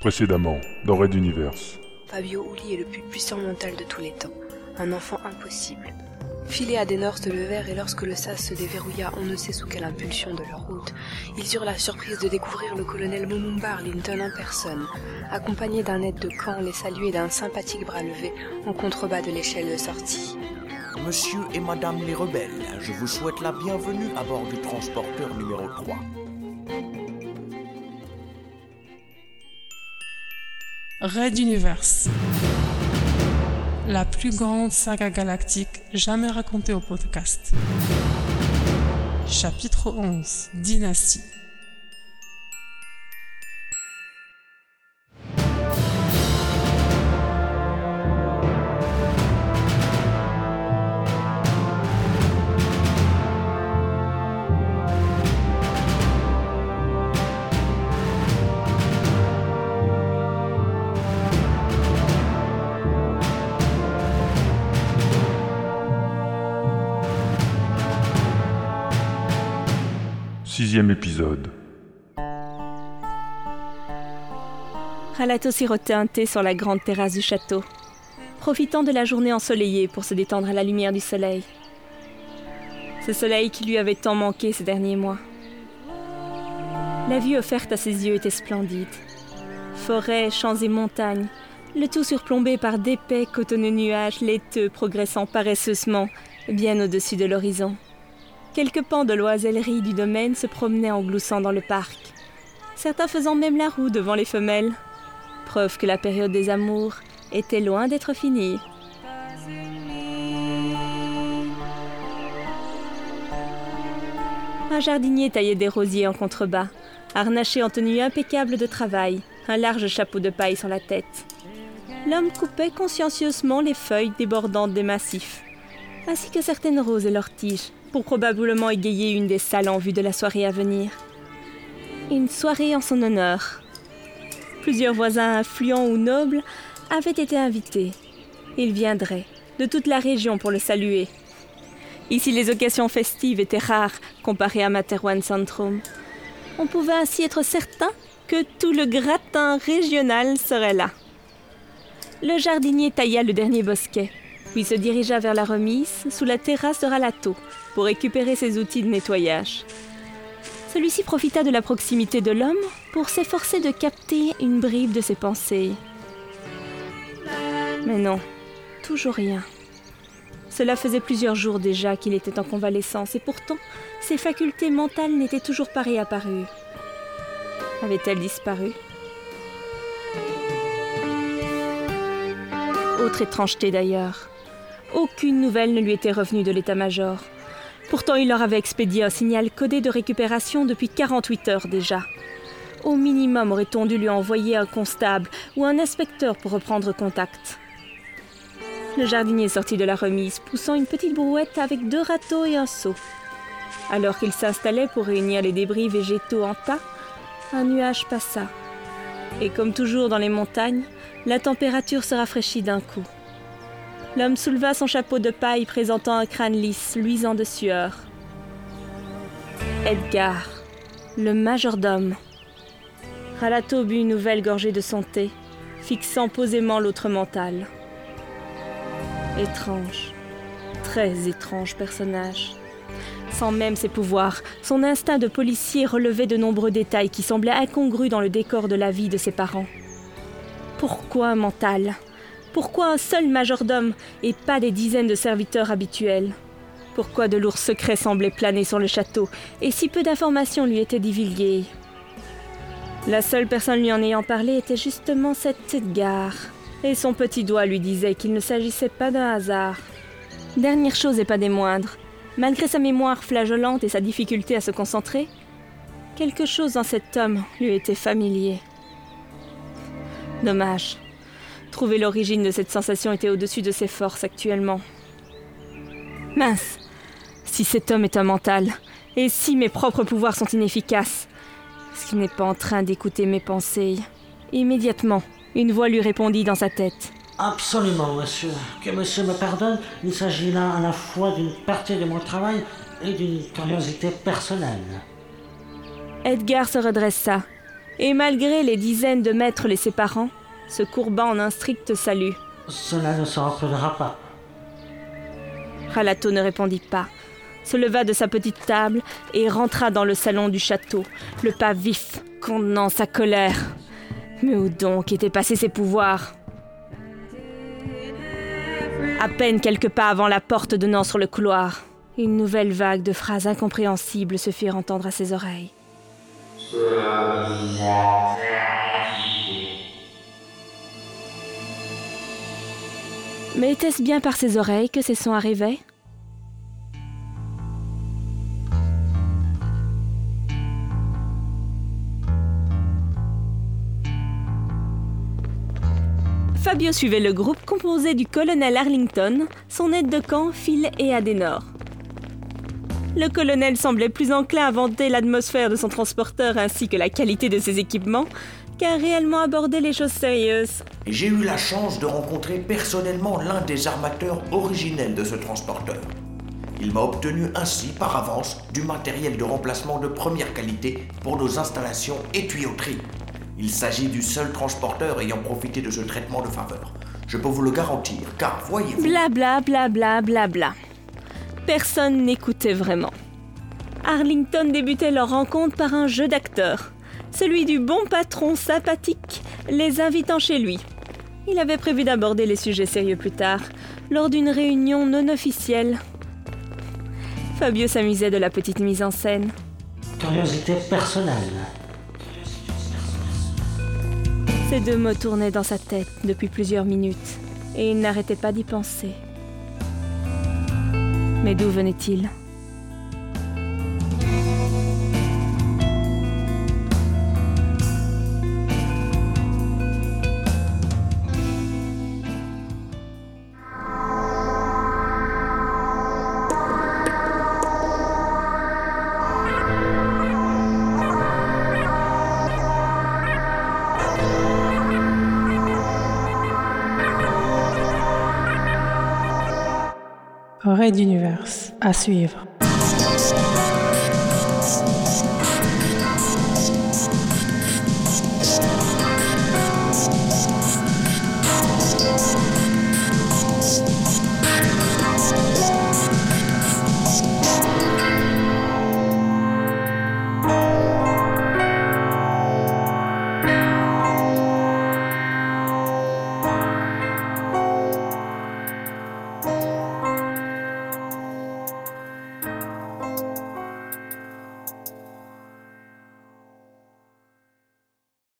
Précédemment, dans Red Universe. Fabio Uli est le plus puissant mental de tous les temps. Un enfant impossible. Filés à des norses de verre et lorsque le sas se déverrouilla, on ne sait sous quelle impulsion de leur route, ils eurent la surprise de découvrir le colonel Momumba Arlington en personne, accompagné d'un aide de camp, les saluer d'un sympathique bras levé en contrebas de l'échelle de sortie. Monsieur et Madame les rebelles, je vous souhaite la bienvenue à bord du transporteur numéro 3. Red Universe. La plus grande saga galactique jamais racontée au podcast. Chapitre 11. Dynastie. Épisode. Ralato sirotait un thé sur la grande terrasse du château, profitant de la journée ensoleillée pour se détendre à la lumière du soleil. Ce soleil qui lui avait tant manqué ces derniers mois. La vue offerte à ses yeux était splendide. Forêts, champs et montagnes, le tout surplombé par d'épais cotonneux nuages laiteux progressant paresseusement bien au-dessus de l'horizon. Quelques pans de l'oisellerie du domaine se promenaient en gloussant dans le parc, certains faisant même la roue devant les femelles, preuve que la période des amours était loin d'être finie. Un jardinier taillait des rosiers en contrebas, harnaché en tenue impeccable de travail, un large chapeau de paille sur la tête. L'homme coupait consciencieusement les feuilles débordantes des massifs, ainsi que certaines roses et leurs tiges, pour probablement égayer une des salles en vue de la soirée à venir. Une soirée en son honneur. Plusieurs voisins influents ou nobles avaient été invités. Ils viendraient de toute la région pour le saluer. Ici, les occasions festives étaient rares comparées à Materwan Centrum. On pouvait ainsi être certain que tout le gratin régional serait là. Le jardinier tailla le dernier bosquet, puis se dirigea vers la remise sous la terrasse de Ralato pour récupérer ses outils de nettoyage. Celui-ci profita de la proximité de l'homme pour s'efforcer de capter une bribe de ses pensées. Mais non, toujours rien. Cela faisait plusieurs jours déjà qu'il était en convalescence et pourtant ses facultés mentales n'étaient toujours pas réapparues. Avait-elle disparu? Autre étrangeté d'ailleurs. Aucune nouvelle ne lui était revenue de l'état-major. Pourtant, il leur avait expédié un signal codé de récupération depuis 48 heures déjà. Au minimum aurait-on dû lui envoyer un constable ou un inspecteur pour reprendre contact. Le jardinier sortit de la remise, poussant une petite brouette avec deux râteaux et un seau. Alors qu'il s'installait pour réunir les débris végétaux en tas, un nuage passa. Et comme toujours dans les montagnes, la température se rafraîchit d'un coup. L'homme souleva son chapeau de paille présentant un crâne lisse, luisant de sueur. Edgar, le majordome. Ralato but une nouvelle gorgée de son thé, fixant posément l'autre mental. Étrange, très étrange personnage. Sans même ses pouvoirs, son instinct de policier relevait de nombreux détails qui semblaient incongrus dans le décor de la vie de ses parents. Pourquoi mental? Pourquoi un seul majordome et pas des dizaines de serviteurs habituels Pourquoi de lourds secrets semblaient planer sur le château et si peu d'informations lui étaient divulguées La seule personne lui en ayant parlé était justement cette Edgar, et son petit doigt lui disait qu'il ne s'agissait pas d'un hasard. Dernière chose et pas des moindres, malgré sa mémoire flageolante et sa difficulté à se concentrer, quelque chose dans cet homme lui était familier. Dommage. Trouver l'origine de cette sensation était au-dessus de ses forces actuellement. Mince Si cet homme est un mental, et si mes propres pouvoirs sont inefficaces, est-ce qu'il n'est pas en train d'écouter mes pensées? Immédiatement, une voix lui répondit dans sa tête. Absolument, monsieur. Que monsieur me pardonne, il s'agit là à la fois d'une partie de mon travail et d'une curiosité personnelle. Edgar se redressa et malgré les dizaines de mètres les séparant, se courbant en un strict salut. Cela ne se rappellera pas. Ralato ne répondit pas, se leva de sa petite table et rentra dans le salon du château, le pas vif, contenant sa colère. Mais où donc étaient passés ses pouvoirs? À peine quelques pas avant la porte donnant sur le couloir, une nouvelle vague de phrases incompréhensibles se firent entendre à ses oreilles. Mais était-ce bien par ses oreilles que ces sons arrivaient? Fabio suivait le groupe composé du colonel Arlington, son aide de camp Phil et Adenor. Le colonel semblait plus enclin à vanter l'atmosphère de son transporteur ainsi que la qualité de ses équipements qu'à réellement aborder les choses sérieuses. J'ai eu la chance de rencontrer personnellement l'un des armateurs originels de ce transporteur. Il m'a obtenu ainsi par avance du matériel de remplacement de première qualité pour nos installations et tuyauteries. Il s'agit du seul transporteur ayant profité de ce traitement de faveur. Je peux vous le garantir, car voyez-vous... Bla bla bla bla bla bla. Personne n'écoutait vraiment. Arlington débutait leur rencontre par un jeu d'acteurs, celui du bon patron sympathique les invitant chez lui. Il avait prévu d'aborder les sujets sérieux plus tard, lors d'une réunion non officielle. Fabio s'amusait de la petite mise en scène. Curiosité personnelle. Ces deux mots tournaient dans sa tête depuis plusieurs minutes, et il n'arrêtait pas d'y penser. Mais d'où venait-il? Red À suivre.